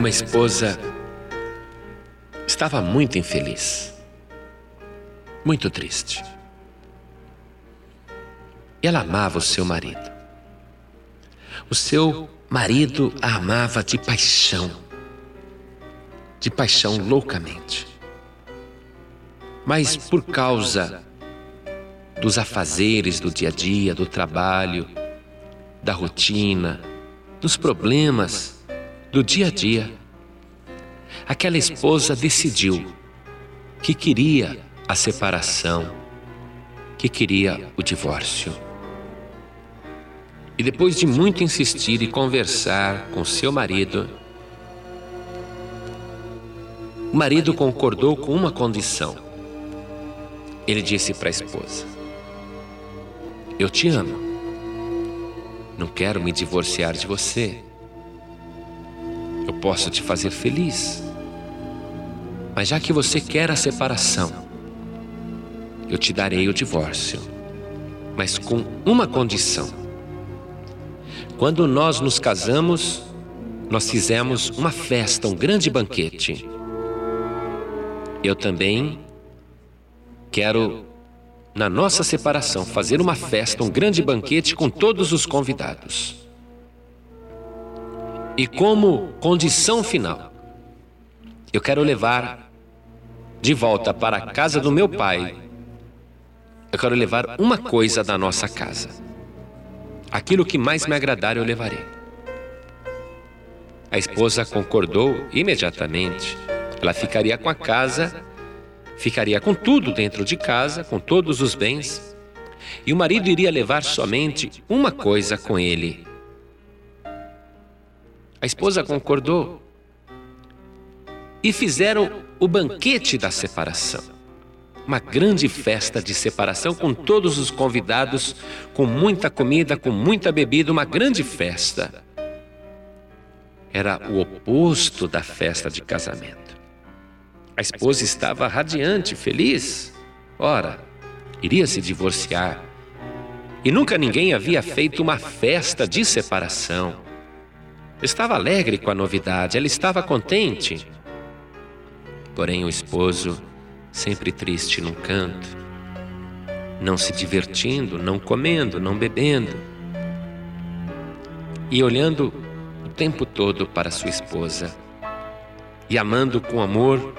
uma esposa estava muito infeliz, muito triste. E ela amava o seu marido. O seu marido a amava de paixão, de paixão loucamente. Mas por causa dos afazeres do dia a dia, do trabalho, da rotina, dos problemas do dia a dia, aquela esposa decidiu que queria a separação, que queria o divórcio. E depois de muito insistir e conversar com seu marido, o marido concordou com uma condição. Ele disse para a esposa: Eu te amo. Não quero me divorciar de você. Posso te fazer feliz. Mas já que você quer a separação, eu te darei o divórcio, mas com uma condição. Quando nós nos casamos, nós fizemos uma festa, um grande banquete. Eu também quero, na nossa separação, fazer uma festa, um grande banquete com todos os convidados. E como condição final, eu quero levar de volta para a casa do meu pai. Eu quero levar uma coisa da nossa casa. Aquilo que mais me agradar eu levarei. A esposa concordou imediatamente. Ela ficaria com a casa, ficaria com tudo dentro de casa, com todos os bens, e o marido iria levar somente uma coisa com ele. A esposa concordou e fizeram o banquete da separação uma grande festa de separação com todos os convidados, com muita comida, com muita bebida, uma grande festa. Era o oposto da festa de casamento. A esposa estava radiante, feliz. Ora, iria se divorciar. E nunca ninguém havia feito uma festa de separação. Estava alegre com a novidade, ela estava contente. Porém, o esposo sempre triste num canto, não se divertindo, não comendo, não bebendo, e olhando o tempo todo para sua esposa e amando com amor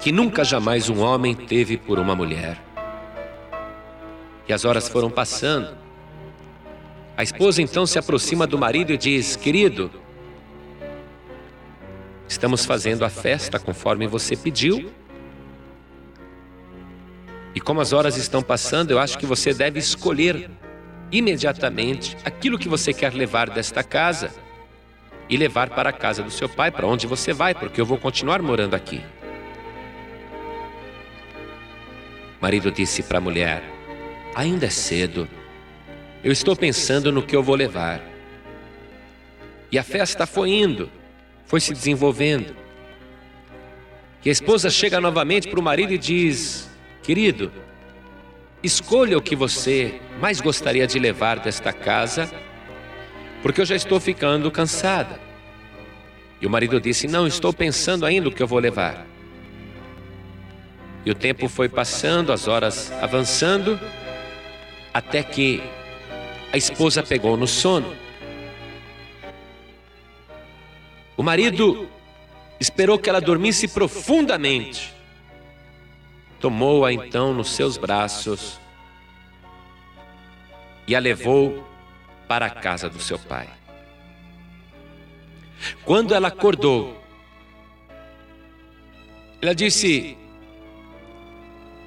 que nunca jamais um homem teve por uma mulher. E as horas foram passando. A esposa então se aproxima do marido e diz: Querido, estamos fazendo a festa conforme você pediu e como as horas estão passando, eu acho que você deve escolher imediatamente aquilo que você quer levar desta casa e levar para a casa do seu pai, para onde você vai, porque eu vou continuar morando aqui. O marido disse para a mulher: Ainda é cedo. Eu estou pensando no que eu vou levar. E a festa foi indo, foi se desenvolvendo. E a esposa chega novamente para o marido e diz: Querido, escolha o que você mais gostaria de levar desta casa, porque eu já estou ficando cansada. E o marido disse: Não, estou pensando ainda o que eu vou levar. E o tempo foi passando, as horas avançando, até que a esposa pegou no sono. O marido esperou que ela dormisse profundamente Tomou-a então nos seus braços e a levou para a casa do seu pai. Quando ela acordou, ela disse: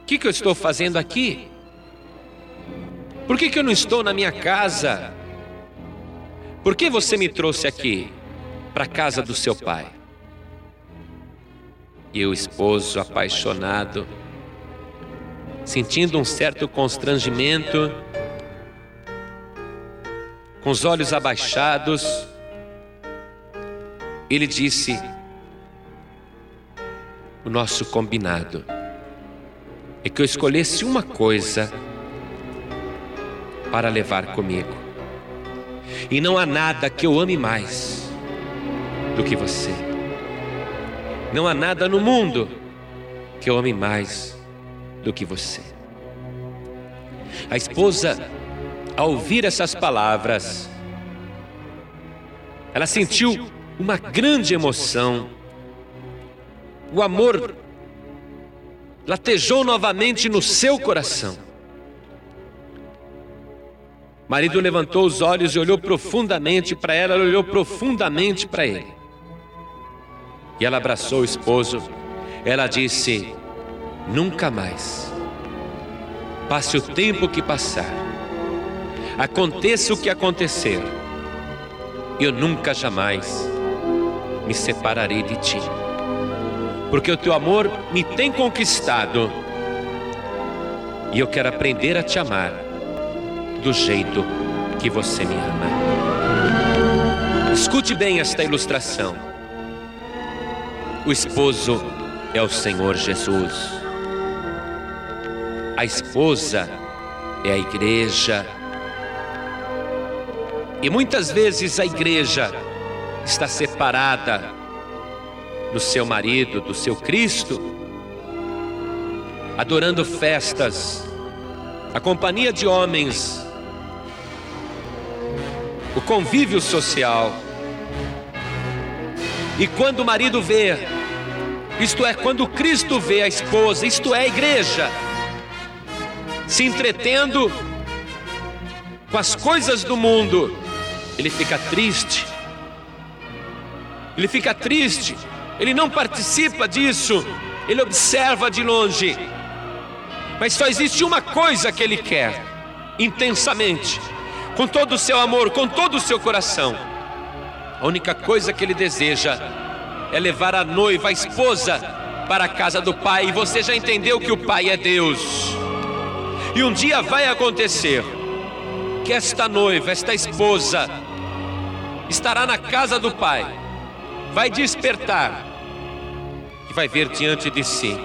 O que, que eu estou fazendo aqui? Por que, que eu não estou na minha casa? Por que você me trouxe aqui, para casa do seu pai? E o esposo apaixonado, sentindo um certo constrangimento, com os olhos abaixados, ele disse: O nosso combinado é que eu escolhesse uma coisa para levar comigo, e não há nada que eu ame mais do que você. Não há nada no mundo que eu ame mais do que você. A esposa, ao ouvir essas palavras, ela sentiu uma grande emoção. O amor latejou novamente no seu coração. Marido levantou os olhos e olhou profundamente para ela, ela olhou profundamente para ele. E ela abraçou o esposo. Ela disse: Nunca mais. Passe o tempo que passar. Aconteça o que acontecer. Eu nunca jamais me separarei de ti. Porque o teu amor me tem conquistado. E eu quero aprender a te amar do jeito que você me ama. Escute bem esta ilustração. O esposo é o Senhor Jesus. A esposa é a igreja. E muitas vezes a igreja está separada do seu marido, do seu Cristo, adorando festas, a companhia de homens, o convívio social. E quando o marido vê, isto é, quando Cristo vê a esposa, isto é, a igreja, se entretendo com as coisas do mundo, ele fica triste, ele fica triste, ele não participa disso, ele observa de longe. Mas só existe uma coisa que ele quer, intensamente, com todo o seu amor, com todo o seu coração. A única coisa que ele deseja é levar a noiva, a esposa, para a casa do pai. E você já entendeu que o pai é Deus. E um dia vai acontecer que esta noiva, esta esposa, estará na casa do pai vai despertar e vai ver diante de si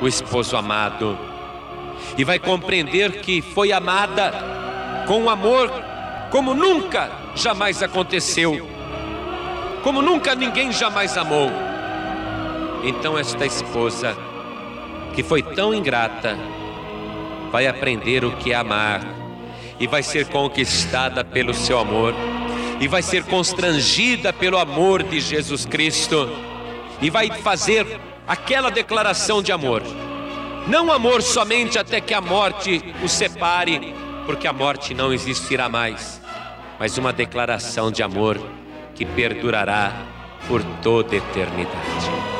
o esposo amado e vai compreender que foi amada com um amor como nunca jamais aconteceu, como nunca ninguém jamais amou. Então, esta esposa que foi tão ingrata vai aprender o que é amar e vai ser conquistada pelo seu amor e vai ser constrangida pelo amor de Jesus Cristo e vai fazer aquela declaração de amor. Não amor somente até que a morte o separe, porque a morte não existirá mais, mas uma declaração de amor que perdurará por toda eternidade.